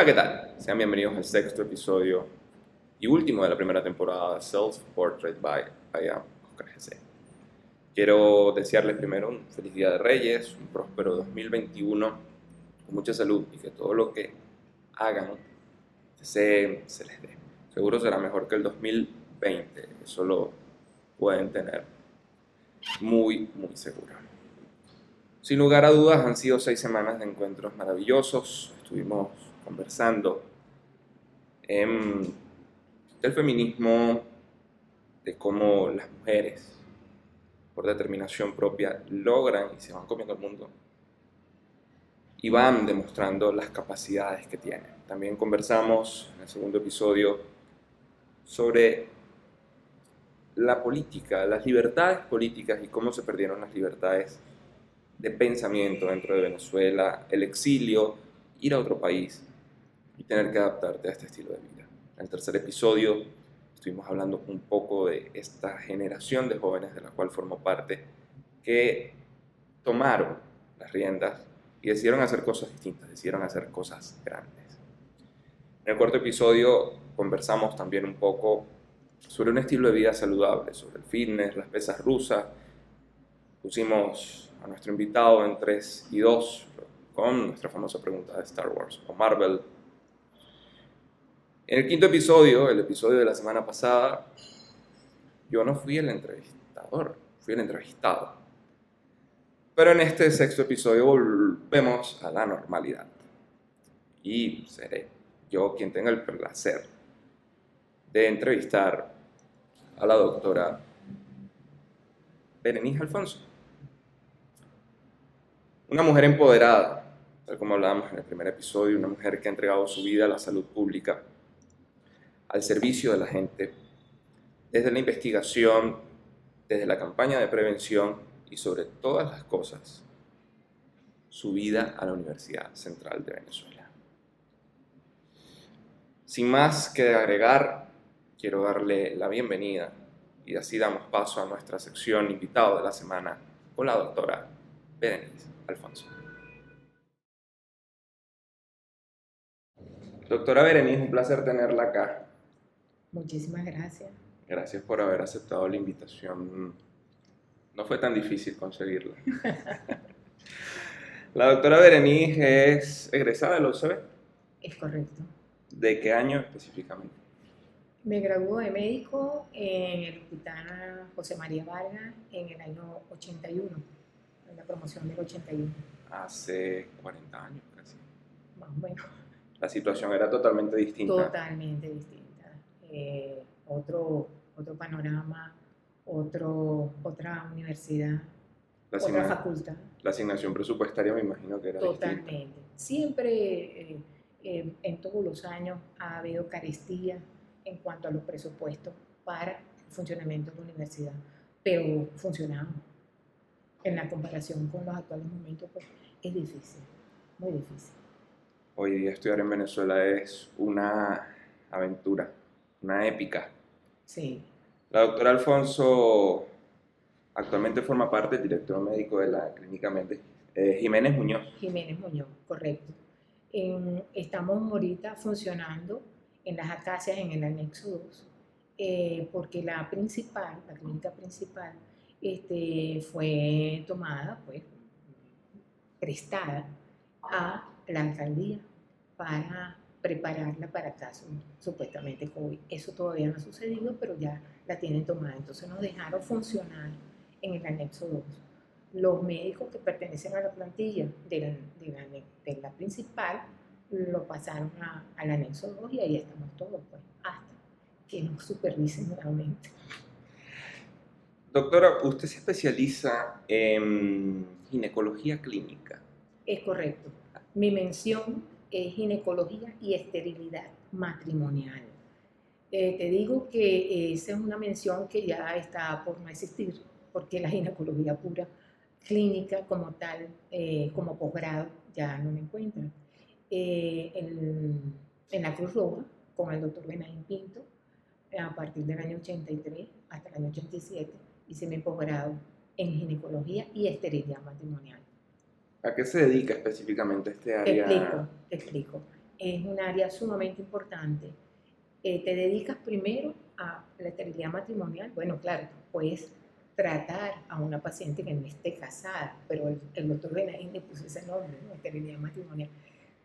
Hola, ¿qué tal? Sean bienvenidos al sexto episodio y último de la primera temporada de Self Portrait by I Am Oscar GC. Quiero desearles primero un feliz Día de Reyes, un próspero 2021 con mucha salud y que todo lo que hagan se, se les dé. Seguro será mejor que el 2020, eso lo pueden tener muy, muy seguro. Sin lugar a dudas han sido seis semanas de encuentros maravillosos. Estuvimos conversando del feminismo, de cómo las mujeres, por determinación propia, logran y se van comiendo el mundo y van demostrando las capacidades que tienen. También conversamos en el segundo episodio sobre la política, las libertades políticas y cómo se perdieron las libertades de pensamiento dentro de Venezuela, el exilio, ir a otro país tener que adaptarte a este estilo de vida. En el tercer episodio estuvimos hablando un poco de esta generación de jóvenes de la cual formo parte que tomaron las riendas y decidieron hacer cosas distintas, decidieron hacer cosas grandes. En el cuarto episodio conversamos también un poco sobre un estilo de vida saludable, sobre el fitness, las pesas rusas. Pusimos a nuestro invitado en 3 y 2 con nuestra famosa pregunta de Star Wars o Marvel. En el quinto episodio, el episodio de la semana pasada, yo no fui el entrevistador, fui el entrevistado. Pero en este sexto episodio volvemos a la normalidad. Y seré yo quien tenga el placer de entrevistar a la doctora Berenice Alfonso. Una mujer empoderada, tal como hablábamos en el primer episodio, una mujer que ha entregado su vida a la salud pública, al servicio de la gente, desde la investigación, desde la campaña de prevención y sobre todas las cosas, su vida a la Universidad Central de Venezuela. Sin más que agregar, quiero darle la bienvenida y así damos paso a nuestra sección invitado de la semana con la doctora Berenice Alfonso. Doctora Berenice, un placer tenerla acá. Muchísimas gracias. Gracias por haber aceptado la invitación. No fue tan difícil conseguirla. la doctora Berenice es egresada de la UCB. Es correcto. ¿De qué año específicamente? Me graduó de médico en el Hospital José María Vargas en el año 81, en la promoción del 81. Hace 40 años casi. Más o menos. La situación era totalmente distinta. Totalmente distinta. Eh, otro, otro panorama, otro, otra universidad, otra facultad. La asignación presupuestaria me imagino que era Totalmente. Siempre, eh, eh, en todos los años, ha habido carestía en cuanto a los presupuestos para el funcionamiento de la universidad, pero funcionamos. En la comparación con los actuales momentos, pues es difícil, muy difícil. Hoy día estudiar en Venezuela es una aventura, una épica. Sí. La doctora Alfonso actualmente forma parte del director médico de la clínica Méndez, eh, Jiménez Muñoz. Jiménez Muñoz, correcto. estamos ahorita funcionando en las acacias en el anexo 2, eh, porque la principal, la clínica principal, este, fue tomada, pues, prestada a la alcaldía para prepararla para casos supuestamente COVID. Eso todavía no ha sucedido, pero ya la tienen tomada. Entonces nos dejaron funcionar en el anexo 2. Los médicos que pertenecen a la plantilla de la, de la principal lo pasaron al anexo 2 y ahí estamos todos, pues, hasta que nos supervisen nuevamente. Doctora, usted se especializa en ginecología clínica. Es correcto. Mi mención es ginecología y esterilidad matrimonial. Eh, te digo que esa es una mención que ya está por no existir, porque la ginecología pura clínica como tal, eh, como posgrado, ya no me encuentran eh, en, en, la Cruz Roja con el doctor Benaín Pinto a partir del año 83 hasta el año 87 hice mi posgrado en ginecología y esterilidad matrimonial. ¿A qué se dedica específicamente este área? Te explico, te explico. es un área sumamente importante. Eh, te dedicas primero a la esterilidad matrimonial. Bueno, claro, puedes tratar a una paciente que no esté casada, pero el, doctor Benaín le puso ese nombre, ¿no? esterilidad matrimonial.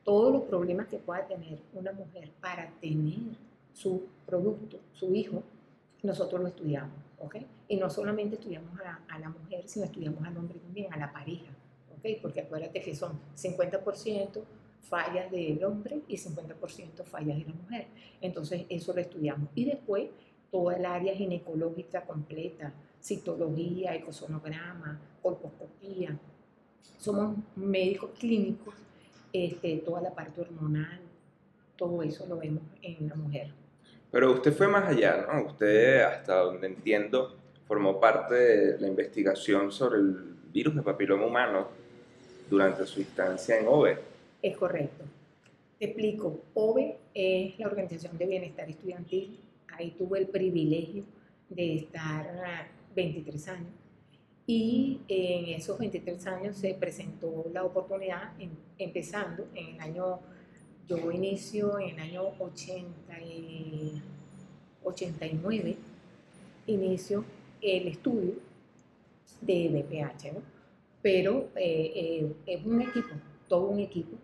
Todos los problemas que pueda tener una mujer para tener su producto, su hijo, nosotros lo estudiamos, ¿ok? Y no solamente estudiamos a, a la mujer, sino estudiamos al hombre también, a la pareja, ¿ok? Porque acuérdate que son 50% fallas del hombre y 50% fallas de la mujer. Entonces, eso lo estudiamos. Y después, toda el área ginecológica completa, citología, ecosonograma, colposcopía. Somos médicos clínicos, este, toda la parte hormonal, todo eso lo vemos en la mujer. Pero usted fue más allá, ¿no? Usted, hasta donde entiendo, formó parte de la investigación sobre el virus de papiloma humano durante su instancia en OVE. Es correcto. Te explico. OVE es la Organización de Bienestar Estudiantil. Ahí tuve el privilegio de estar 23 años. Y en esos 23 años se presentó la oportunidad, empezando en el año, yo inicio en el año 80 y 89, inicio el estudio de BPH, ¿no? Pero eh, eh, es un equipo, todo un equipo,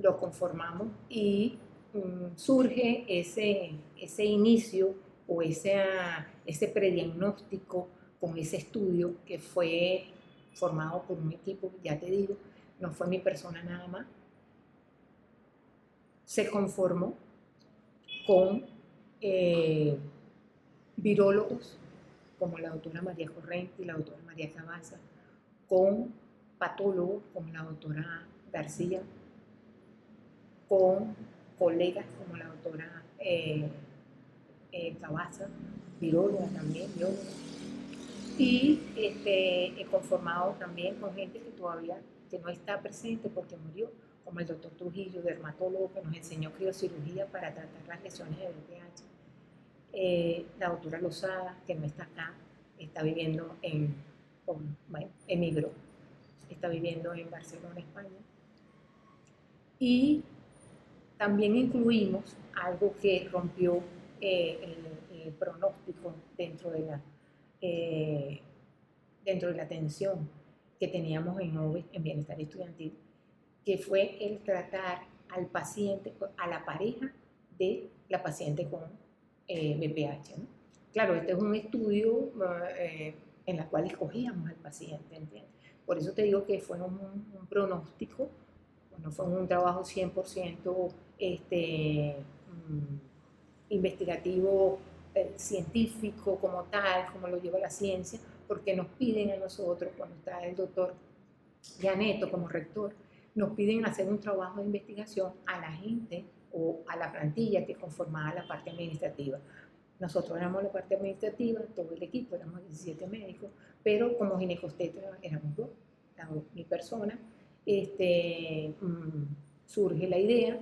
lo conformamos y mm, surge ese, ese inicio o ese, ese prediagnóstico con ese estudio que fue formado por un equipo, ya te digo, no fue mi persona nada más, se conformó con eh, virólogos como la doctora María Corrente y la doctora María Cabaza, con patólogos como la doctora García, con colegas como la doctora eh, eh, Cabaza, viróloga también, bióloga, y este, he conformado también con gente que todavía que no está presente porque murió, como el doctor Trujillo, dermatólogo, que nos enseñó criocirugía para tratar las lesiones de VPH. Eh, la doctora Lozada, que no está acá, está viviendo en, emigró, está viviendo en Barcelona, España. Y también incluimos algo que rompió eh, el, pronóstico dentro de la, eh, dentro de la atención que teníamos en OVE, en Bienestar Estudiantil, que fue el tratar al paciente, a la pareja de la paciente con eh, BPH. Claro, este es un estudio eh, en el cual escogíamos al paciente, ¿entiendes? Por eso te digo que fue un, un pronóstico, bueno, fue un trabajo 100% este, mm, investigativo eh, científico como tal, como lo lleva la ciencia, porque nos piden a nosotros, cuando está el doctor Janeto como rector, nos piden hacer un trabajo de investigación a la gente o a la plantilla que conformaba la parte administrativa. Nosotros éramos la parte administrativa, todo el equipo, éramos 17 médicos, pero como ginecosteta éramos dos, mi persona. Este, mm, surge la idea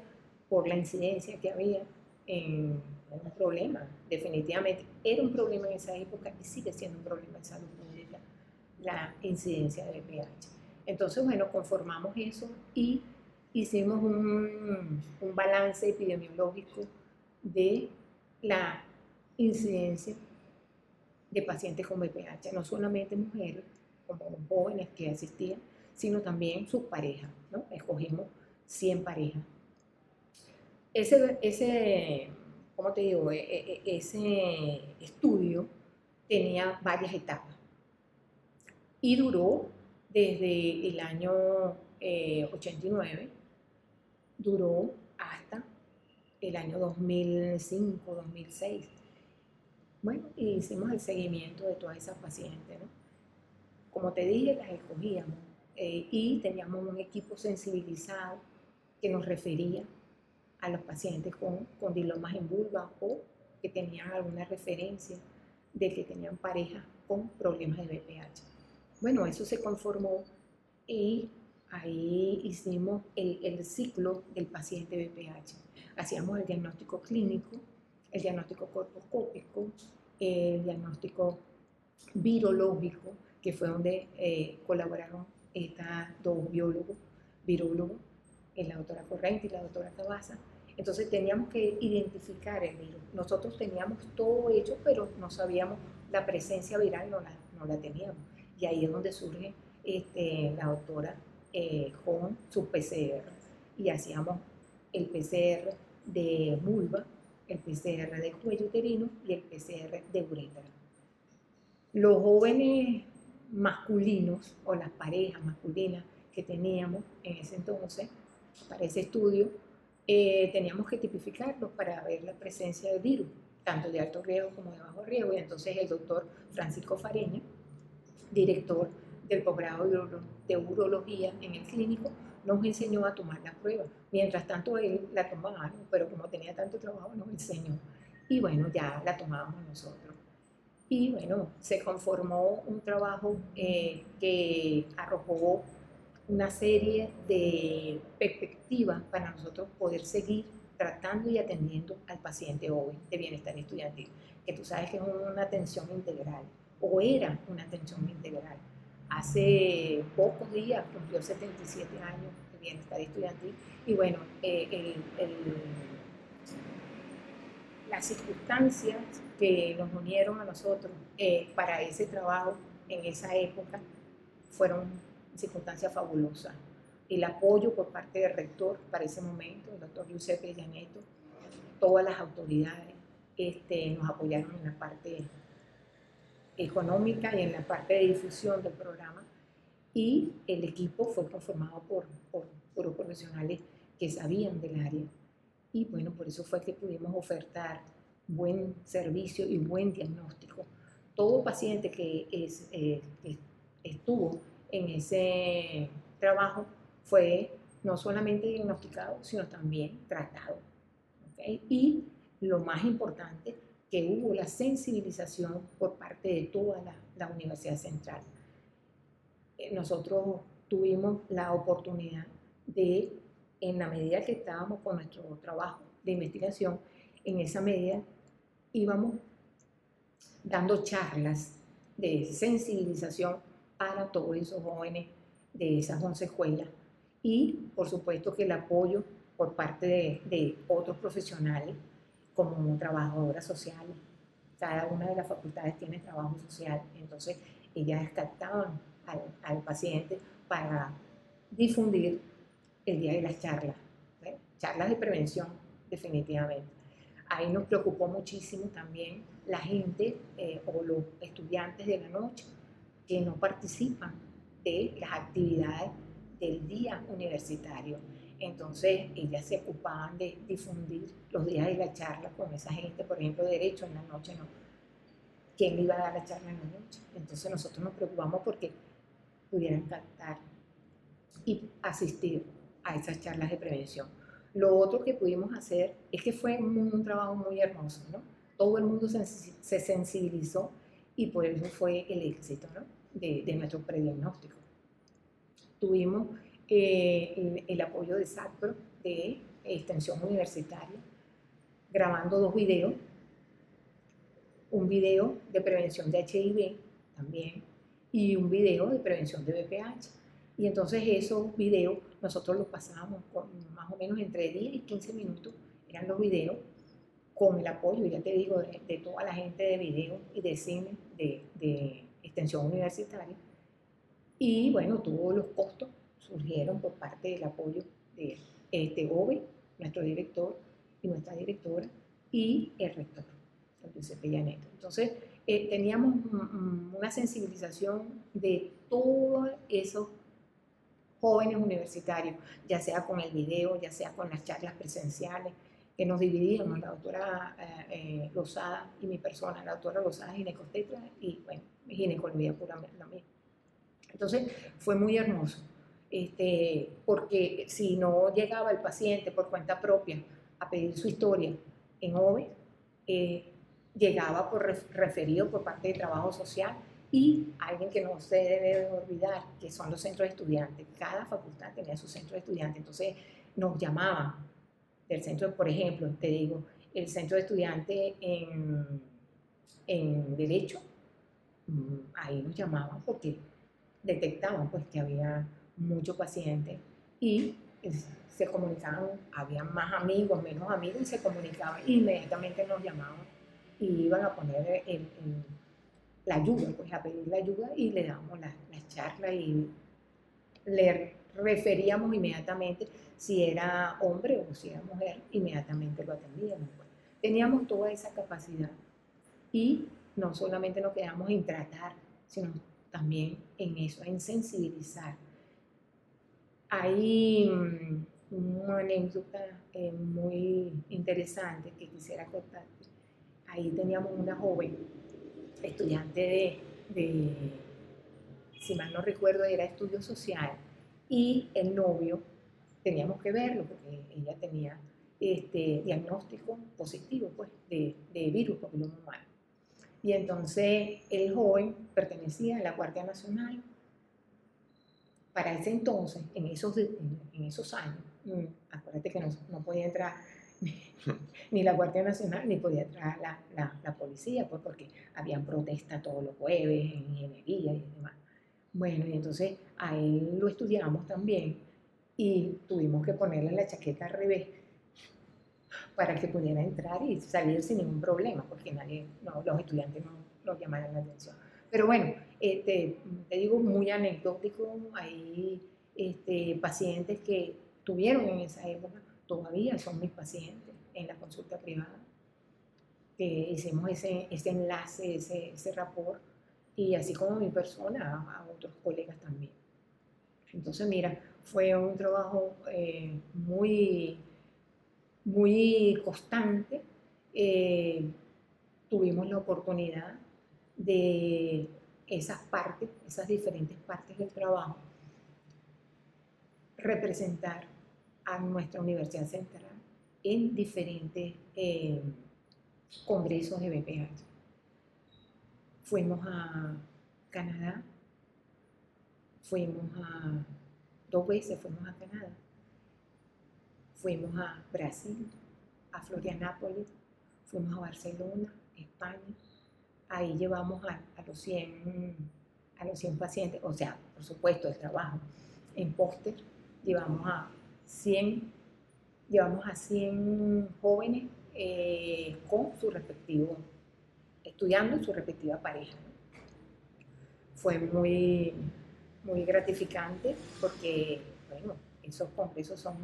por la incidencia que había en un problema, definitivamente. Era un problema en esa época y sigue siendo un problema en salud pública la incidencia de VIH. Entonces, bueno, conformamos eso y hicimos un, un balance epidemiológico de la incidencia de pacientes con VPH, no solamente mujeres, como jóvenes que asistían, sino también sus parejas, ¿no? Escogimos 100 parejas ese, ese, ¿cómo te digo? E, e, e, ese estudio tenía varias etapas y duró desde el año 89, eh, duró hasta el año 2005, 2006. Bueno, y hicimos el seguimiento de todas esas pacientes, ¿no? Como te dije, las escogíamos eh, y teníamos un equipo sensibilizado que nos refería a los pacientes con condilomas en vulva o que tenían alguna referencia de que tenían pareja con problemas de BPH. Bueno, eso se conformó y ahí hicimos el, el ciclo del paciente BPH. Hacíamos el diagnóstico clínico, el diagnóstico corposcópico, el diagnóstico virológico, que fue donde eh, colaboraron estas dos biólogos, virólogos, la doctora Corrente y la doctora Cabaza, Entonces teníamos que identificar el virus. Nosotros teníamos todo hecho, pero no sabíamos la presencia viral, no la, no la teníamos. Y ahí es donde surge este, la doctora eh, con su PCR. Y hacíamos el PCR de vulva, el PCR de cuello uterino y el PCR de uretra. Los jóvenes masculinos o las parejas masculinas que teníamos en ese entonces, para ese estudio, eh, teníamos que tipificarlos para ver la presencia del virus, tanto de alto riesgo como de bajo riesgo. Y entonces el doctor Francisco Fareña, director del posgrado de urología en el clínico, nos enseñó a tomar la prueba. Mientras tanto él la tomaba, pero como tenía tanto trabajo nos enseñó. Y bueno, ya la tomábamos nosotros. Y bueno, se conformó un trabajo eh, que arrojó una serie de perspectivas para nosotros poder seguir tratando y atendiendo al paciente hoy de bienestar estudiantil, que tú sabes que es una atención integral, o era una atención integral. Hace pocos días cumplió 77 años de bienestar estudiantil y bueno, eh, las circunstancias que nos unieron a nosotros eh, para ese trabajo en esa época fueron circunstancia fabulosa. El apoyo por parte del rector para ese momento, el doctor Giuseppe Llaneto, todas las autoridades este, nos apoyaron en la parte económica y en la parte de difusión del programa. Y el equipo fue conformado por, por, por profesionales que sabían del área. Y bueno, por eso fue que pudimos ofertar buen servicio y buen diagnóstico. Todo paciente que, es, eh, que estuvo en ese trabajo fue no solamente diagnosticado, sino también tratado. Y lo más importante, que hubo la sensibilización por parte de toda la, Universidad Central. Eh, nosotros tuvimos la oportunidad de, en la medida que estábamos con nuestro trabajo de investigación, en esa medida íbamos dando charlas de sensibilización para todos esos jóvenes de esas 11 escuelas. Y por supuesto que el apoyo por parte de, otros profesionales como trabajadoras sociales. Cada una de las facultades tiene trabajo social, entonces ellas captaban al, paciente para difundir el día de las charlas, charlas de prevención definitivamente. Ahí nos preocupó muchísimo también la gente eh, o los estudiantes de la noche que no participan de las actividades del día universitario. Entonces, ellas se ocupaban de difundir los días de la charla con esa gente, por ejemplo, derecho en la noche, ¿no? ¿Quién iba a dar la charla en la noche? Entonces, nosotros nos preocupamos porque pudieran captar y asistir a esas charlas de prevención. Lo otro que pudimos hacer es que fue un, trabajo muy hermoso, ¿no? Todo el mundo se, se sensibilizó y por eso fue el éxito, ¿no? de, nuestro prediagnóstico. Tuvimos eh, el, apoyo de SACPRO, de Extensión Universitaria, grabando dos videos, un video de prevención de HIV también y un video de prevención de BPH. Y entonces esos videos nosotros los pasábamos con más o menos entre 10 y 15 minutos, eran los videos con el apoyo, ya te digo, de, toda la gente de video y de cine de, de extensión universitaria. Y bueno, todos los costos surgieron por parte del apoyo de este OVE, nuestro director y nuestra directora, y el rector, el Giuseppe Llaneto. Entonces, eh, teníamos una sensibilización de todos esos jóvenes universitarios, ya sea con el video, ya sea con las charlas presenciales, que nos dividíamos, la doctora eh, eh, Rosada y mi persona, la doctora Rosada ginecostetra y bueno, ginecología puramente la misma. Entonces fue muy hermoso, este, porque si no llegaba el paciente por cuenta propia a pedir su historia en OVE, eh, llegaba por referido por parte de trabajo social y alguien que no se debe olvidar, que son los centros de estudiantes. Cada facultad tenía su centro de estudiantes, entonces nos llamaban del centro, por ejemplo, te digo, el centro de estudiantes en, en Derecho Mm, ahí nos llamaban porque detectaban pues que había muchos pacientes y se comunicaban, había más amigos, menos amigos, y se comunicaban, inmediatamente nos llamaban y iban a poner la ayuda, pues a pedir la ayuda y le damos la, la charla y le referíamos inmediatamente si era hombre o si era mujer, inmediatamente lo atendíamos. Pues. Teníamos toda esa capacidad y no solamente nos quedamos en tratar, sino también en eso, en sensibilizar. Hay mm, una anécdota eh, muy interesante que quisiera contar. Ahí teníamos una joven estudiante de, de, si mal no recuerdo, era estudio social y el novio, teníamos que verlo porque ella tenía este diagnóstico positivo pues, de, de virus papiloma humano. Y entonces el joven pertenecía a la Guardia Nacional. Para ese entonces, en esos, en, esos años, mm, acuérdate que no, no podía entrar ni, la Guardia Nacional ni podía entrar la, la, policía, pues porque habían protestas todos los jueves en ingeniería y demás. Bueno, y entonces a él lo estudiamos también y tuvimos que ponerle la chaqueta al revés para que pudiera entrar y salir sin ningún problema, porque nadie, los estudiantes no, no llamaran la atención. Pero bueno, este, te digo muy anecdótico, hay este, pacientes que tuvieron en esa época, todavía son mis pacientes en la consulta privada, que hicimos ese, ese enlace, ese, ese rapport, y así como mi persona, a, otros colegas también. Entonces, mira, fue un trabajo eh, muy muy constante, eh, tuvimos la oportunidad de esas partes, esas diferentes partes del trabajo, representar a nuestra Universidad Central en diferentes eh, congresos de BPH. Fuimos a Canadá, fuimos a, dos veces fuimos a Canadá, Fuimos a Brasil, a Florianápolis, fuimos a Barcelona, España. Ahí llevamos a, los 100, a los 100 pacientes, o sea, por supuesto, el trabajo en póster. Llevamos a 100, llevamos a 100 jóvenes eh, con su respectivo, estudiando su respectiva pareja. Fue muy, muy gratificante porque, bueno, esos congresos son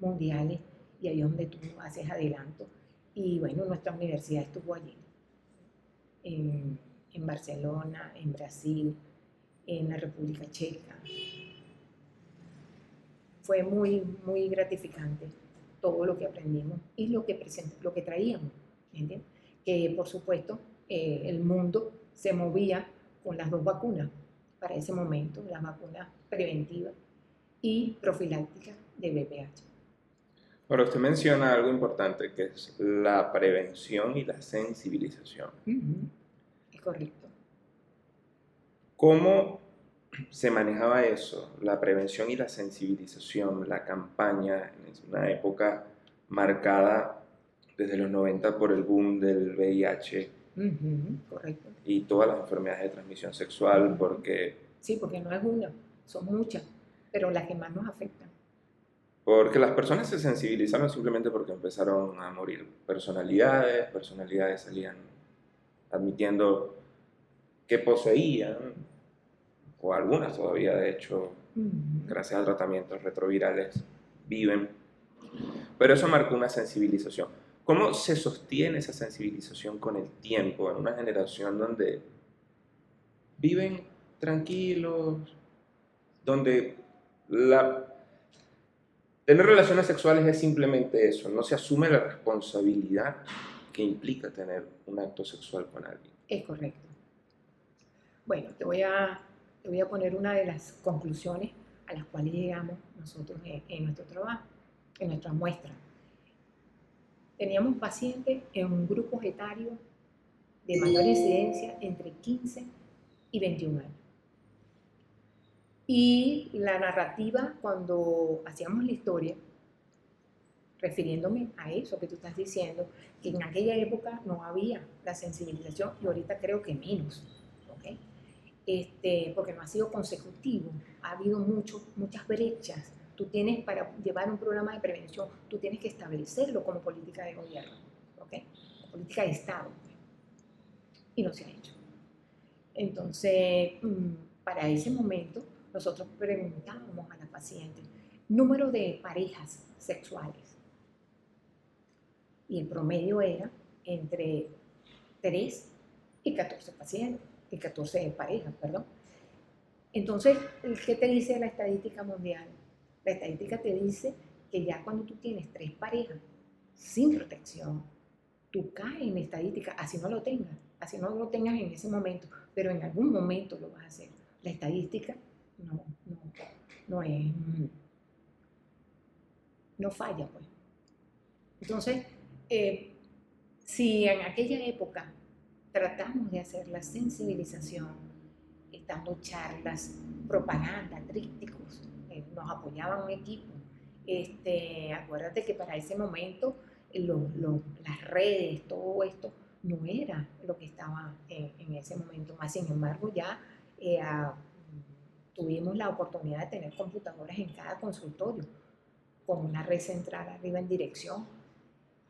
mundiales y ahí es donde tú haces adelanto. Y bueno, nuestra universidad estuvo allí, en, en Barcelona, en Brasil, en la República Checa. Fue muy, muy gratificante todo lo que aprendimos y lo que, lo que traíamos. ¿entiendes? Que por supuesto eh, el mundo se movía con las dos vacunas para ese momento, la vacuna preventiva y profiláctica de VPH. Ahora, usted menciona algo importante que es la prevención y la sensibilización. Es correcto. ¿Cómo se manejaba eso, la prevención y la sensibilización, la campaña en una época marcada desde los 90 por el boom del VIH correcto. y todas las enfermedades de transmisión sexual? Porque... Sí, porque no es una, son muchas, pero las que más nos afectan. Porque las personas se sensibilizaron simplemente porque empezaron a morir personalidades, personalidades salían admitiendo que poseían, o algunas todavía de hecho, gracias a tratamientos retrovirales, viven. Pero eso marcó una sensibilización. ¿Cómo se sostiene esa sensibilización con el tiempo en una generación donde viven tranquilos, donde la Tener relaciones sexuales es simplemente eso, no se asume la responsabilidad que implica tener un acto sexual con alguien. Es correcto. Bueno, te voy a, te voy a poner una de las conclusiones a las cuales llegamos nosotros en, nuestro trabajo, en nuestra muestra. Teníamos pacientes en un grupo etario de mayor incidencia entre 15 y 21 años. Y la narrativa, cuando hacíamos la historia, refiriéndome a eso que tú estás diciendo, que en aquella época no había la sensibilización y ahorita creo que menos, Este, porque no ha sido consecutivo, ha habido muchas brechas Tú tienes, para llevar un programa de prevención, tú tienes que establecerlo como política de gobierno, ¿ok? Política de Estado. Y no se ha hecho. Entonces, mm, para ese momento, nosotros preguntábamos a la paciente número de parejas sexuales. Y el promedio era entre 3 y 14 pacientes, y 14 parejas, perdón. Entonces, ¿qué te dice la estadística mundial? La estadística te dice que ya cuando tú tienes tres parejas sin protección, tú caes en estadística, así no lo tengas, así no lo tengas en ese momento, pero en algún momento lo vas a hacer. La estadística no, no, no es, no falla, pues. Entonces, eh, si en aquella época tratamos de hacer la sensibilización, dando charlas, propaganda, trípticos, eh, nos apoyaba un equipo. Este, acuérdate que para ese momento las redes, todo esto, no era lo que estaba en, ese momento. Más sin embargo, ya eh, tuvimos la oportunidad de tener computadoras en cada consultorio, con una red central arriba en dirección,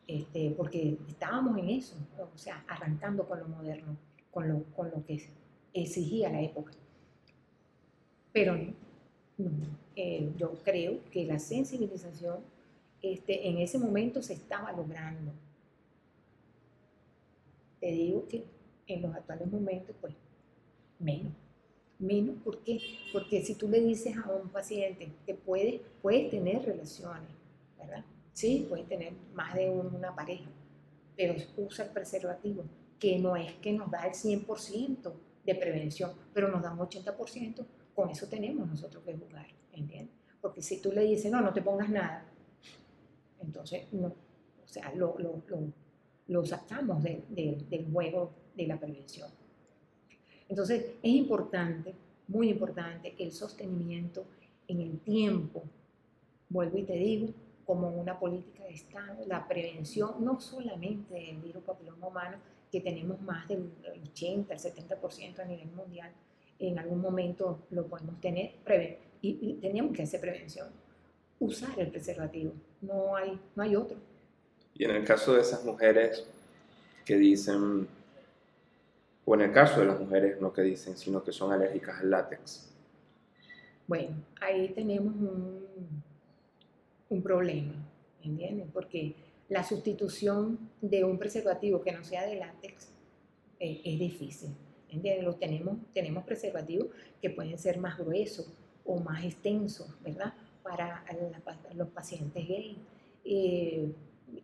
este, porque estábamos en eso, o sea, arrancando con lo moderno, con lo, que exigía la época. Pero no, eh, yo creo que la sensibilización este, en ese momento se estaba logrando. Te digo que en los actuales momentos, pues, menos. Menos, ¿por qué? Porque si tú le dices a un paciente que puede, puedes tener relaciones, ¿verdad? Sí, puedes tener más de una pareja, pero usa el preservativo, que no es que nos da el 100% de prevención, pero nos da un 80%, con eso tenemos nosotros que jugar, ¿entiendes? Porque si tú le dices, no, no te pongas nada, entonces, no, o sea, lo, lo, sacamos del juego de la prevención. Entonces, es importante, muy importante, el sostenimiento en el tiempo, vuelvo y te digo, como una política de Estado, la prevención no solamente del virus papiloma humano, que tenemos más del 80, el 70% a nivel mundial, en algún momento lo podemos tener y, tenemos que hacer prevención. Usar el preservativo, no hay, no hay otro. Y en el caso de esas mujeres que dicen, o en el caso de las mujeres no que dicen, sino que son alérgicas al látex. Bueno, ahí tenemos un, un problema, ¿entienden? Porque la sustitución de un preservativo que no sea de látex eh, es difícil. ¿entiendes? tenemos, tenemos preservativos que pueden ser más gruesos o más extensos, ¿verdad? Para los pacientes gay eh,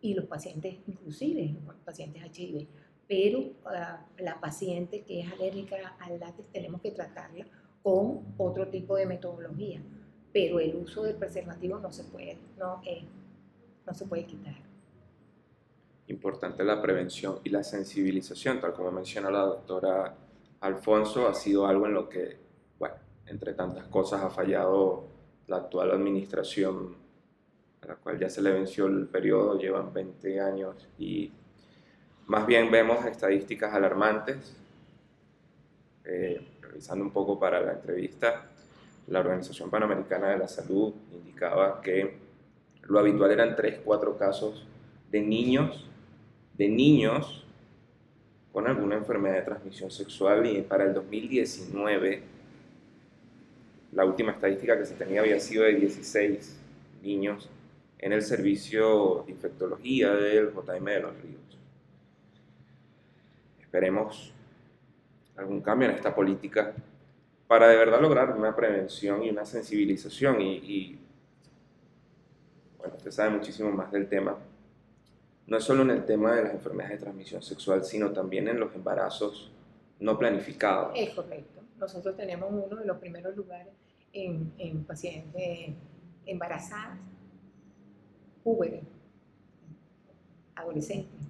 y los pacientes, inclusive los pacientes HIV. Pero ah, la paciente que es alérgica al látex tenemos que tratarla con otro tipo de metodología. Pero el uso del preservativo no se puede, no, eh, no se puede quitar importante la prevención y la sensibilización, tal como menciona la doctora Alfonso, ha sido algo en lo que, bueno, entre tantas cosas ha fallado la actual administración, a la cual ya se le venció el periodo, llevan 20 años y más bien vemos estadísticas alarmantes. Eh, revisando un poco para la entrevista, la Organización Panamericana de la Salud indicaba que lo habitual eran 3-4 casos de niños de niños con alguna enfermedad de transmisión sexual y para el 2019 la última estadística que se tenía había sido de 16 niños en el servicio de infectología del JM de los Ríos. Esperemos algún cambio en esta política para de verdad lograr una prevención y una sensibilización y, bueno, usted sabe muchísimo más del tema, no solo en el tema de las enfermedades de transmisión sexual, sino también en los embarazos no planificados. Es correcto. Nosotros tenemos uno de los primeros lugares en, en pacientes embarazadas, jóvenes, adolescentes.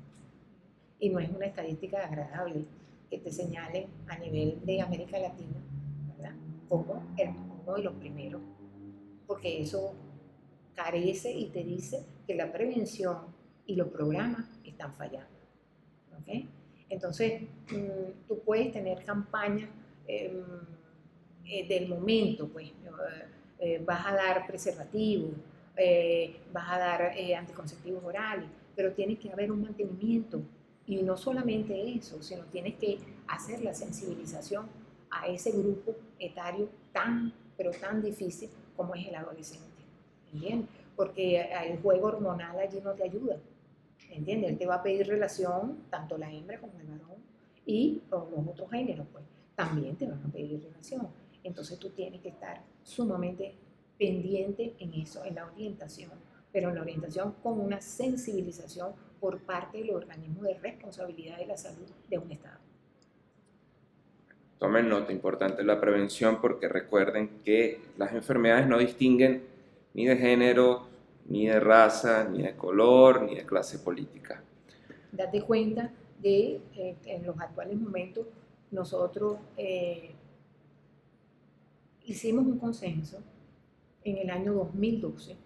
Y no es una estadística agradable que te señale a nivel de América Latina, Como uno de los primeros, porque eso carece y te dice que la prevención y los programas están fallando. ¿okay? Entonces, mm, tú puedes tener campañas em, eh, del momento, pues, eh, vas a dar preservativos, eh, vas a dar eh, anticonceptivos orales, pero tiene que haber un mantenimiento. Y no solamente eso, sino tienes que hacer la sensibilización a ese grupo etario tan, pero tan difícil como es el adolescente. ¿Entiendes? Porque el juego hormonal allí no te ayuda. ¿Entiendes? Él te va a pedir relación, tanto la hembra como el varón, y los otros géneros, pues, también te van a pedir relación. Entonces tú tienes que estar sumamente pendiente en eso, en la orientación, pero en la orientación con una sensibilización por parte del organismo de responsabilidad de la salud de un Estado. Tomen nota, importante la prevención porque recuerden que las enfermedades no distinguen ni de género, ni de raza, ni de color, ni de clase política. Date cuenta de que en los actuales momentos nosotros eh, hicimos un consenso en el año 2012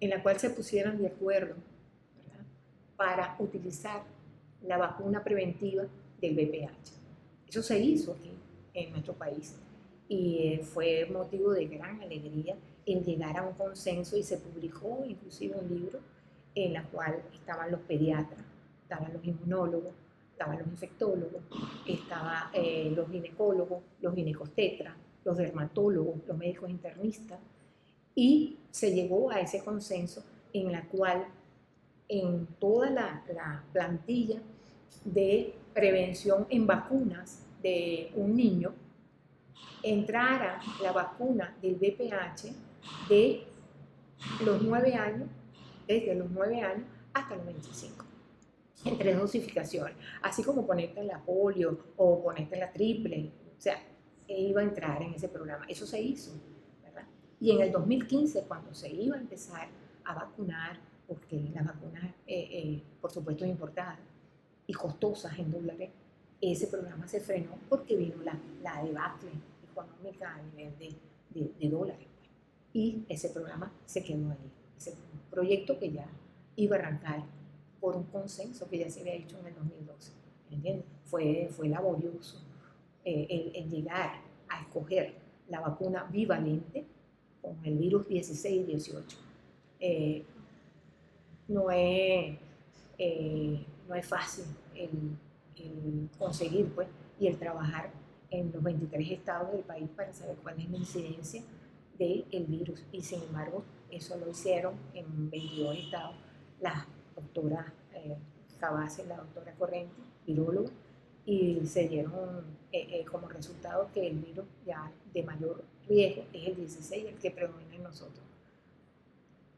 en la cual se pusieron de acuerdo para utilizar la vacuna preventiva del VPH. Eso se hizo aquí en nuestro país. Y eh, fue motivo de gran alegría en llegar a un consenso y se publicó inclusive un libro en la cual estaban los pediatras, estaban los inmunólogos, estaban los infectólogos, estaban eh, los ginecólogos, los ginecostetras, los dermatólogos, los médicos internistas, y se llegó a ese consenso en la cual en toda la, la plantilla de prevención en vacunas de un niño entrara la vacuna del VPH de los 9 años, desde los 9 años hasta los 25 en tres dosificaciones, así como ponerte en la polio o ponerte en la triple, o sea, iba a entrar en ese programa. Eso se hizo, ¿verdad? Y en el 2015, cuando se iba a empezar a vacunar, porque las vacunas, eh, eh, por supuesto, importadas y costosas en dólares, ese programa se frenó porque vino la, la debacle económica a nivel de, de, dólares. Pues. Y ese programa se quedó ahí. Ese proyecto que ya iba a arrancar por un consenso que ya se había hecho en el 2012. ¿Entiendes? Fue, fue laborioso eh, el, llegar a escoger la vacuna bivalente con el virus 16 y 18. Eh, no, es, eh, no es fácil el, conseguir pues, y el trabajar en los 23 estados del país para saber cuál es la incidencia del virus. Y sin embargo, eso lo hicieron en 22 estados las doctora eh, la doctora Corrente, viróloga, y se dieron eh, eh, como resultado que el virus ya de mayor riesgo es el 16, el que predomina en nosotros.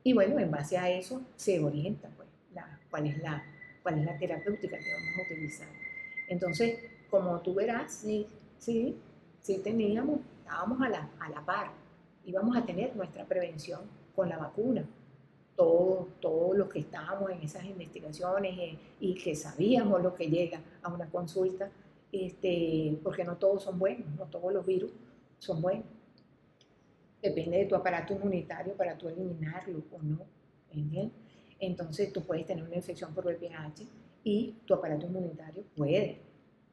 Y bueno, en base a eso se orienta pues, la, cuál, es la, cuál es la terapéutica que vamos a utilizar. Entonces, como tú verás, sí, sí, sí teníamos, estábamos a la, a la par, íbamos a tener nuestra prevención con la vacuna, todos todo los que estábamos en esas investigaciones eh, y que sabíamos lo que llega a una consulta, este, porque no todos son buenos, no todos los virus son buenos. Depende de tu aparato inmunitario para tú eliminarlo o no. ¿entiendes? Entonces tú puedes tener una infección por VPH y tu aparato inmunitario puede,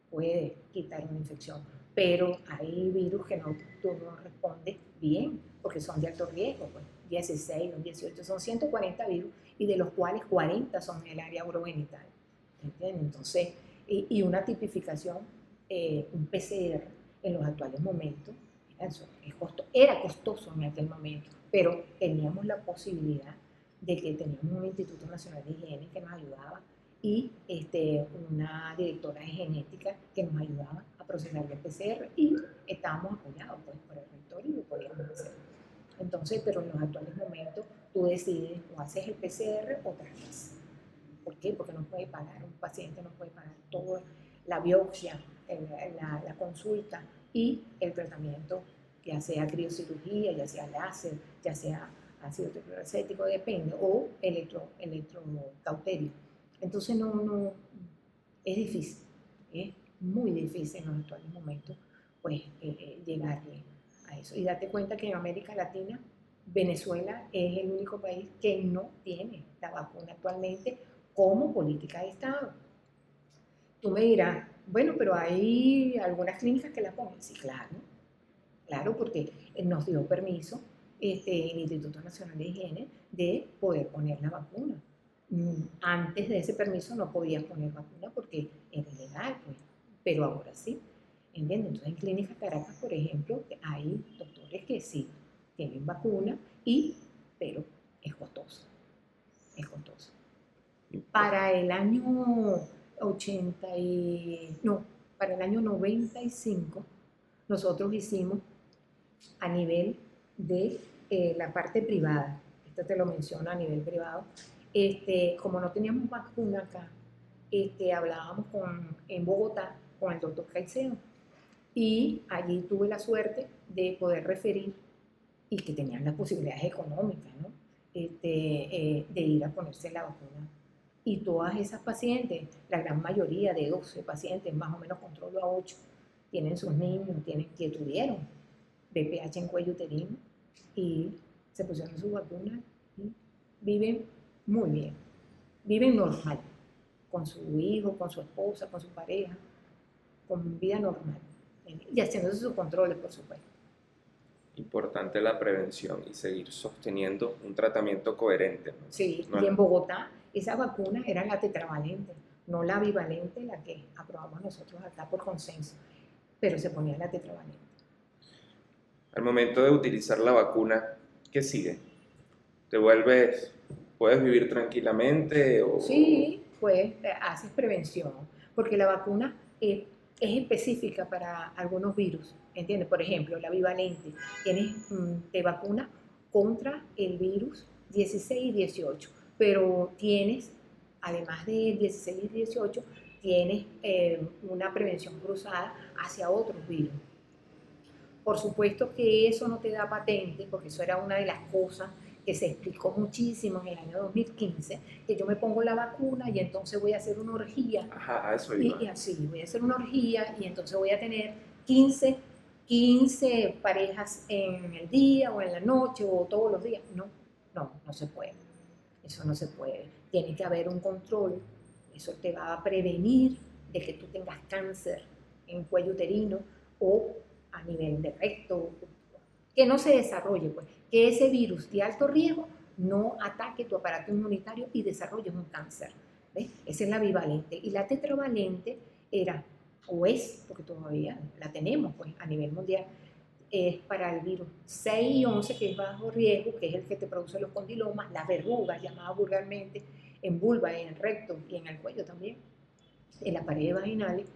puede quitar una infección. Pero hay virus que no, tú no respondes bien porque son de alto riesgo. Pues 16, los 18, son 140 virus y de los cuales 40 son en el área urogenital. Entonces, y, una tipificación, eh, un PCR en los actuales momentos, es era costoso en aquel momento, pero teníamos la posibilidad de que teníamos un Instituto Nacional de Higiene que nos ayudaba y este, una directora de genética que nos ayudaba a procesar el PCR y estábamos apoyados pues, por el rector y lo podíamos hacer. Entonces, pero en los actuales momentos tú decides o haces el PCR o tratas. ¿Por qué? Porque no puede pagar, un paciente no puede pagar toda la biopsia, la, la, consulta y el tratamiento, ya sea criocirugía, ya sea láser, ya sea ácido tetracético, depende, o electro. Entonces, no, no, es difícil, es muy difícil en los actuales momentos, pues, eh, eh, llegarle a eso. Y date cuenta que en América Latina, Venezuela es el único país que no tiene la vacuna actualmente como política de Estado. Tú me dirás, bueno, pero hay algunas clínicas que la ponen. Sí, claro. claro, porque nos dio permiso este, el Instituto Nacional de Higiene de poder poner la vacuna. Mm, antes de ese permiso no podían poner vacuna porque era ilegal, pues, pero ahora sí. ¿Entiendes? Entonces en Clínica Caracas, por ejemplo, hay doctores que sí tienen vacuna, y, pero es costoso. Es costoso. Para el año 80 y, no, para el año 95, nosotros hicimos a nivel de eh, la parte privada, esto te lo menciono a nivel privado, este, como no teníamos vacuna acá, este, hablábamos con, en Bogotá con el doctor Caicedo y allí tuve la suerte de poder referir y que tenían las posibilidades económicas, ¿no? Este, eh, de ir a ponerse la vacuna. Y todas esas pacientes, la gran mayoría de 12 pacientes, más o menos controlo a 8, tienen sus niños, tienen, que tuvieron BPH en cuello uterino y se pusieron su vacuna y viven muy bien, viven normal, con su hijo, con su esposa, con su pareja, con vida normal y haciéndose sus controles, por supuesto. Importante la prevención y seguir sosteniendo un tratamiento coherente. Sí, y en Bogotá esa vacuna era la tetravalente, no la bivalente, la que aprobamos nosotros acá por consenso, pero se ponía la tetravalente. Al momento de utilizar la vacuna, ¿qué sigue? ¿Te vuelves, puedes vivir tranquilamente? O... Sí, pues haces prevención, porque la vacuna es específica para algunos virus ¿entiendes? Por ejemplo, la bivalente, tienes, mm, te vacuna contra el virus 16 y 18, pero tienes, además de 16 y 18, tienes eh, una prevención cruzada hacia otros virus. Por supuesto que eso no te da patente, porque eso era una de las cosas que se explicó muchísimo en el año 2015, que yo me pongo la vacuna y entonces voy a hacer una orgía. Ajá, eso iba. Y, y así, voy a hacer una orgía y entonces voy a tener 15 15 parejas en el día o en la noche o todos los días. No, no, no se puede. Eso no se puede. Tiene que haber un control. Eso te va a prevenir de que tú tengas cáncer en cuello uterino o a nivel de recto. Que no se desarrolle, pues. Que ese virus de alto riesgo no ataque tu aparato inmunitario y desarrolle un cáncer. ¿ves? Esa es la bivalente. Y la tetravalente era o es, porque todavía la tenemos pues, a nivel mundial, es para el virus 6 y 11, que es bajo riesgo, que es el que te produce los condilomas, las verrugas, llamadas vulgarmente, en vulva, en el recto y en el cuello también, en las paredes vaginales,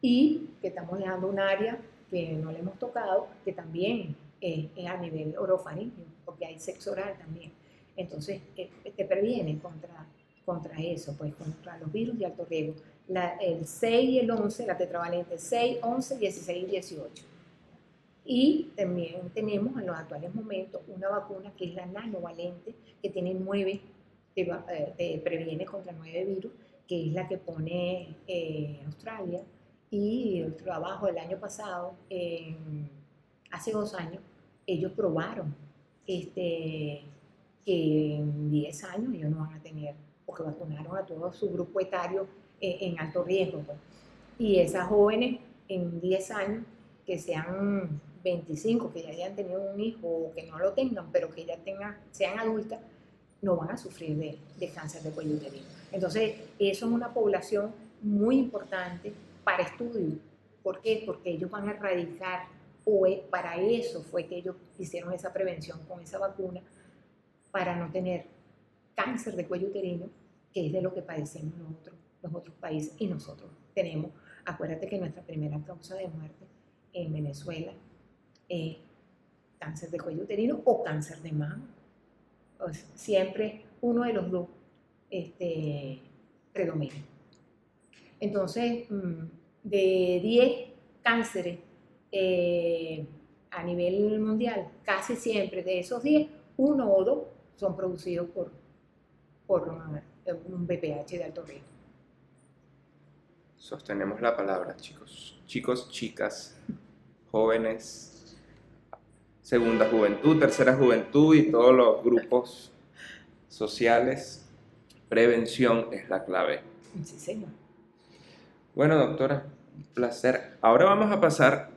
y que estamos dejando un área que no le hemos tocado, que también es, a nivel orofaringio, porque hay sexo oral también. Entonces, eh, te previene contra, contra eso, pues contra los virus de alto riesgo el 6 y el 11, la tetravalente 6, 11, 16 y 18. Y también tenemos en los actuales momentos una vacuna que es la nanovalente, que tiene 9, eh, te, previene contra 9 virus, que es la que pone eh, Australia. Y el trabajo del año pasado, hace dos años, ellos probaron este, que en 10 años ellos no van a tener, porque vacunaron a todo su grupo etario en alto riesgo. Pues. Y esas jóvenes en 10 años, que sean 25, que ya hayan tenido un hijo o que no lo tengan, pero que ya tengan, sean adultas, no van a sufrir de, de cáncer de cuello uterino. Entonces, eso es una población muy importante para estudio. ¿Por qué? Porque ellos van a erradicar, o para eso fue que ellos hicieron esa prevención con esa vacuna, para no tener cáncer de cuello uterino, que es de lo que padecemos nosotros los otros países y nosotros tenemos. Acuérdate que nuestra primera causa de muerte en Venezuela es cáncer de cuello uterino o cáncer de mama. siempre uno de los dos este, predomina. Entonces, mm, de 10 cánceres eh, a nivel mundial, casi siempre de esos 10, uno o dos son producidos por, por un BPH de alto riesgo. Sostenemos la palabra, chicos. Chicos, chicas, jóvenes, segunda juventud, tercera juventud y todos los grupos sociales. Prevención es la clave. Sí, señor. Bueno, doctora, un placer. Ahora vamos a pasar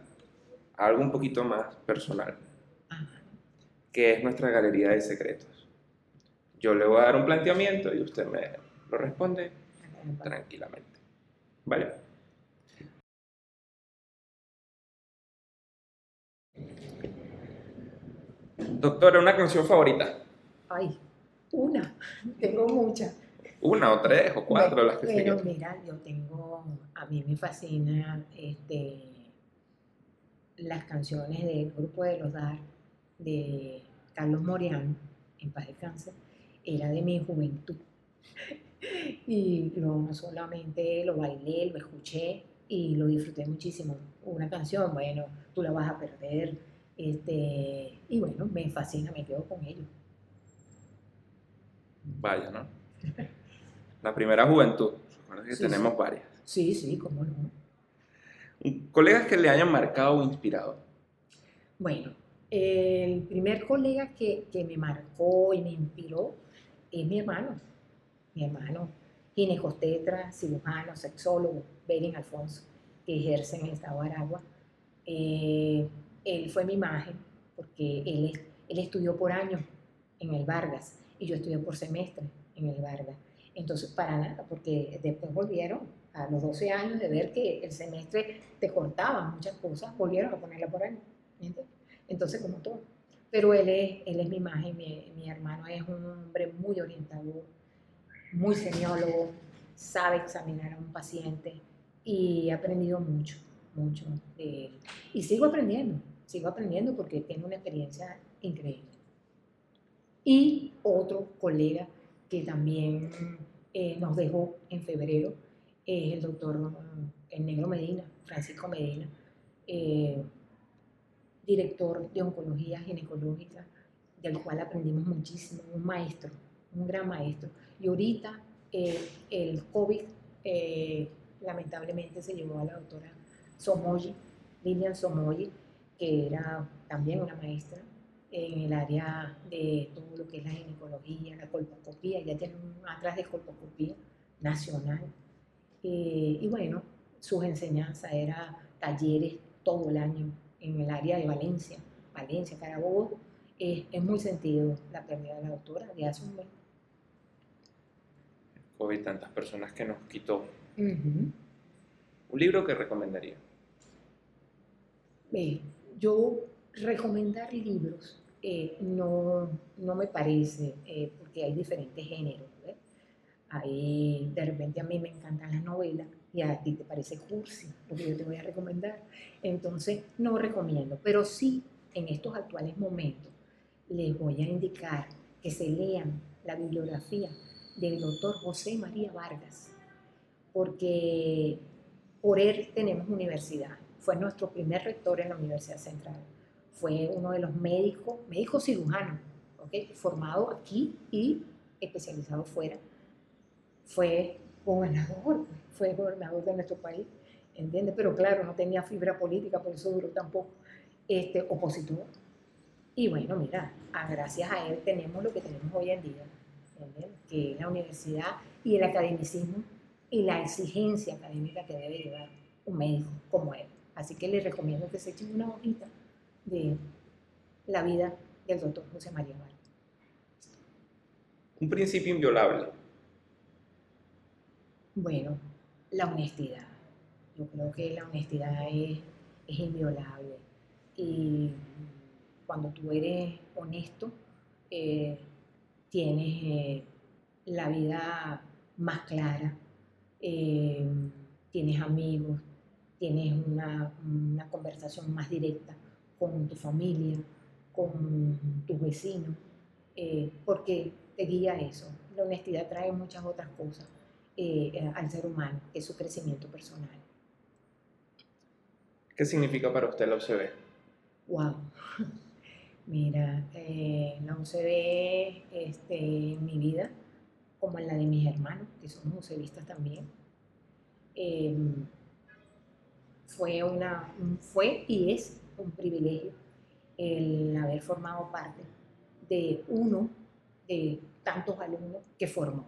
algo un poquito más personal, que es nuestra galería de secretos. Yo le voy a dar un planteamiento y usted me lo responde tranquilamente. ¿Vale? Doctora, una canción favorita. Ay, una, tengo muchas. Una o tres o cuatro, las que Pero mira, yo tengo, a mí me fascina este, las canciones del grupo de los DAR de Carlos Moriano, en paz descanse, era de mi juventud. Y lo, no solamente lo bailé, lo escuché y lo disfruté muchísimo. Una canción, bueno, tú la vas a perder. Este, y bueno, me fascina, me quedo con ello. Vaya, ¿no? La primera juventud. Recuerda que Sí, tenemos sí. varias. Sí, sí, cómo no. Colegas que le hayan marcado o inspirado. Bueno, el primer colega que, que me marcó y me inspiró es mi hermano. Mi hermano, ginecostetra, cirujano, sexólogo, Beren Alfonso, que ejerce en el estado de Aragua. Eh, él fue mi imagen porque él, él estudió por año en el Vargas y yo estudié por semestre en el Vargas. Entonces, para nada, porque después volvieron a los 12 años de ver que el semestre te cortaban muchas cosas, volvieron a ponerla por año. ¿me entiendes? Entonces, como todo. Pero él es, él es mi imagen, mi, mi hermano es un hombre muy orientador, muy semiólogo, sabe examinar a un paciente y he aprendido mucho, mucho de él. Y sigo aprendiendo, sigo aprendiendo porque tiene una experiencia increíble. Y otro colega que también eh, nos dejó en febrero es el doctor el Negro Medina, Francisco Medina, eh, director de oncología ginecológica, del cual aprendimos muchísimo, un maestro, un gran maestro. Y ahorita eh, el COVID eh, lamentablemente se llevó a la doctora Somoyi, Lilian Somoyi, que era también una maestra en el área de todo lo que es la ginecología, la colposcopía, ya tiene un atlas de colposcopía nacional. Eh, y bueno, sus enseñanzas eran talleres todo el año en el área de Valencia, Valencia, Carabobo. Eh, es muy sentido la pérdida de la doctora de hace un mes. COVID, tantas personas que nos quitó. Un libro que recomendaría. Yo recomendar libros eh, no, no me parece, eh, porque hay diferentes géneros. Hay, de repente a mí me encantan las novelas y a ti te parece cursi lo que yo te voy a recomendar. Entonces, no recomiendo, pero sí en estos actuales momentos les voy a indicar que se lean la bibliografía del doctor José María Vargas, porque por él tenemos universidad. Fue nuestro primer rector en la Universidad Central. Fue uno de los médicos, médico cirujano, ¿ok? formado aquí y especializado fuera. Fue gobernador, fue gobernador de nuestro país, ¿entiendes? Pero claro, no tenía fibra política, por eso duró tampoco, este, opositor. Y bueno, mira, a- gracias a él tenemos lo que tenemos hoy en día, ¿entiendes? Que es la universidad y el academicismo y la exigencia académica que debe llevar un médico como él. Así que les recomiendo que se echen una hojita de la vida del doctor José María Vargas. Un principio inviolable. Bueno, la honestidad. Yo creo que la honestidad es, es inviolable. Y cuando tú eres honesto, eh, tienes eh, la vida más clara, eh, tienes amigos, tienes una, una conversación más directa con tu familia, con tus vecinos, porque te guía eso. La honestidad trae muchas otras cosas eh, eh, al ser humano, es su crecimiento personal. ¿Qué significa para usted la UCB? Wow. Mira, eh, la UCB este, en mi vida, como en la de mis hermanos, que somos UCBistas también, eh, fue, una, un- fue y es un privilegio el haber formado parte de uno de tantos alumnos que formó.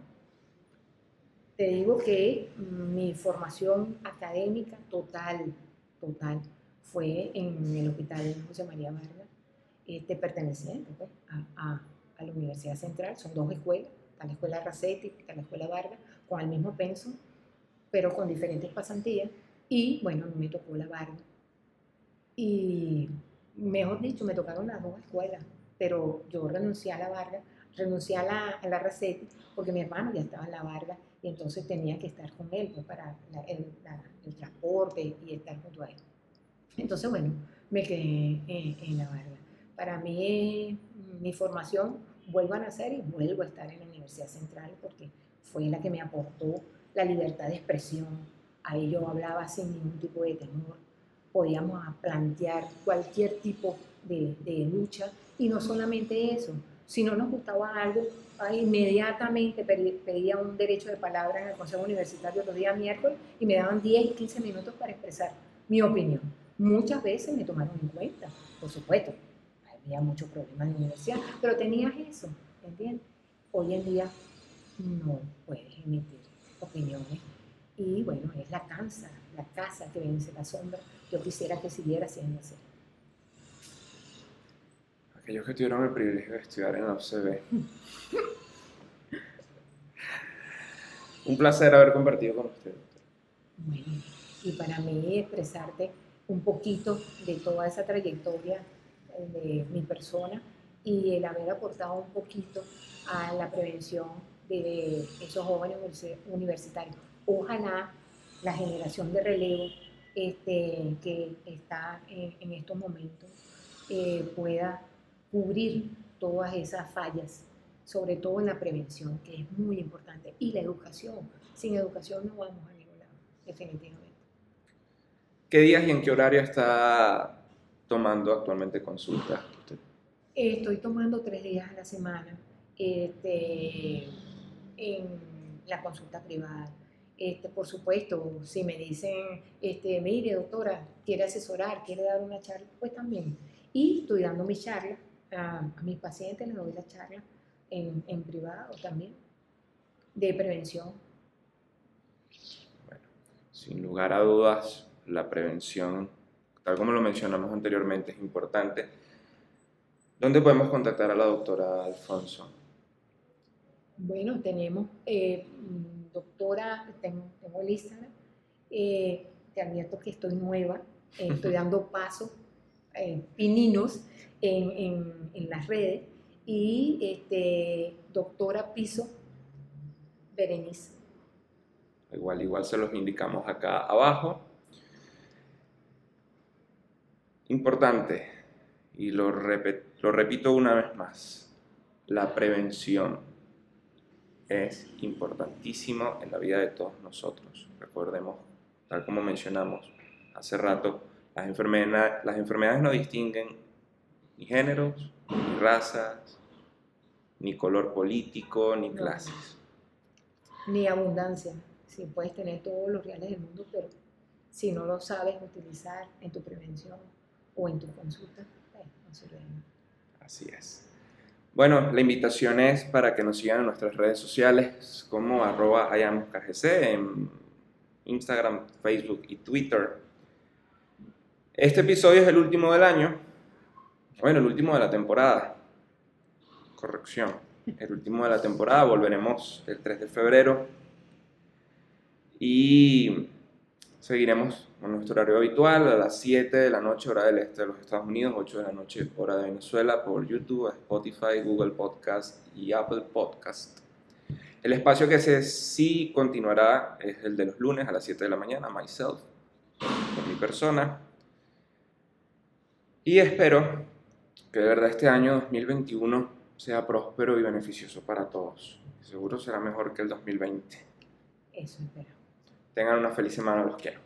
Te digo que mi formación académica total, total, fue en el hospital José María Vargas, este, perteneciente pues, a, a, la Universidad Central. Son dos escuelas, está la escuela Racetti, está la escuela Vargas, con el mismo pensum, pero con diferentes pasantías. Y bueno, me tocó la Vargas. Y mejor dicho, me tocaron las dos escuelas, pero yo renuncié a la Vargas, renuncié a la, a la Racetti, porque mi hermano ya estaba en la Vargas y entonces tenía que estar con él pues, para el, el, transporte y estar junto a él. Entonces, bueno, me quedé en, la Vargas. Para mí, mi formación, vuelvo a nacer y vuelvo a estar en la Universidad Central porque fue la que me aportó la libertad de expresión. Ahí yo hablaba sin ningún tipo de temor. Podíamos plantear cualquier tipo de, de lucha y no solamente eso, si no nos gustaba algo, inmediatamente pedía un derecho de palabra en el Consejo Universitario los días miércoles y me daban 10 y 15 minutos para expresar mi opinión. Muchas veces me tomaron en cuenta, por supuesto. Había muchos problemas en la universidad, pero tenías eso, ¿entiendes? Hoy en día no puedes emitir opiniones y bueno, es la casa, la casa que vence la sombra. Yo quisiera que siguiera siendo así. Aquellos que tuvieron el privilegio de estudiar en la UCB. Un placer haber compartido con usted. Bueno, y para mí expresarte un poquito de toda esa trayectoria eh, de mi persona y el haber aportado un poquito a la prevención de esos jóvenes universitarios. Ojalá la generación de relevo este, que está en, estos momentos eh, pueda cubrir todas esas fallas, sobre todo en la prevención, que es muy importante, y la educación. Sin educación no vamos a ningún lado, definitivamente. ¿Qué días y en qué horario está tomando actualmente consulta Estoy tomando tres días a la semana este, en la consulta privada. Este, por supuesto, si me dicen, este, mire doctora, quiere asesorar, quiere dar una charla, pues también. Y estoy dando mi charla a, a mis pacientes, les doy la charla en, en privado también, de prevención. Bueno, sin lugar a dudas, la prevención, tal como lo mencionamos anteriormente, es importante. ¿Dónde podemos contactar a la doctora Alfonso? Bueno, tenemos, eh, doctora, tengo, tengo, el Instagram, eh, te advierto que estoy nueva, eh, estoy dando pasos pininos en, en, en, las redes, y este, doctora Piso Berenice. Igual, igual se los indicamos acá abajo. Importante, y lo, lo repito una vez más, la prevención es importantísimo en la vida de todos nosotros. Recordemos, tal como mencionamos hace rato, las, enfermedades, las enfermedades no distinguen ni géneros, ni razas, ni color político, ni clases. Ni abundancia. Si puedes tener todos los reales del mundo, pero si no lo sabes utilizar en tu prevención, o en tu consulta, Así es. Bueno, la invitación es para que nos sigan en nuestras redes sociales como arroba en Instagram, Facebook y Twitter. Este episodio es el último del año, bueno, el último de la temporada. Corrección, el último de la temporada, volveremos el 3 de febrero y seguiremos con nuestro horario habitual a las 7 de la noche, hora del este de los Estados Unidos, 8 de la noche, hora de Venezuela, por YouTube, Spotify, Google Podcast y Apple Podcast. El espacio que se sí continuará es el de los lunes a las 7 de la mañana, myself, por mi persona. Y espero que de verdad este año 2021 sea próspero y beneficioso para todos. Seguro será mejor que el 2020. Eso espero. Tengan una feliz semana, los quiero.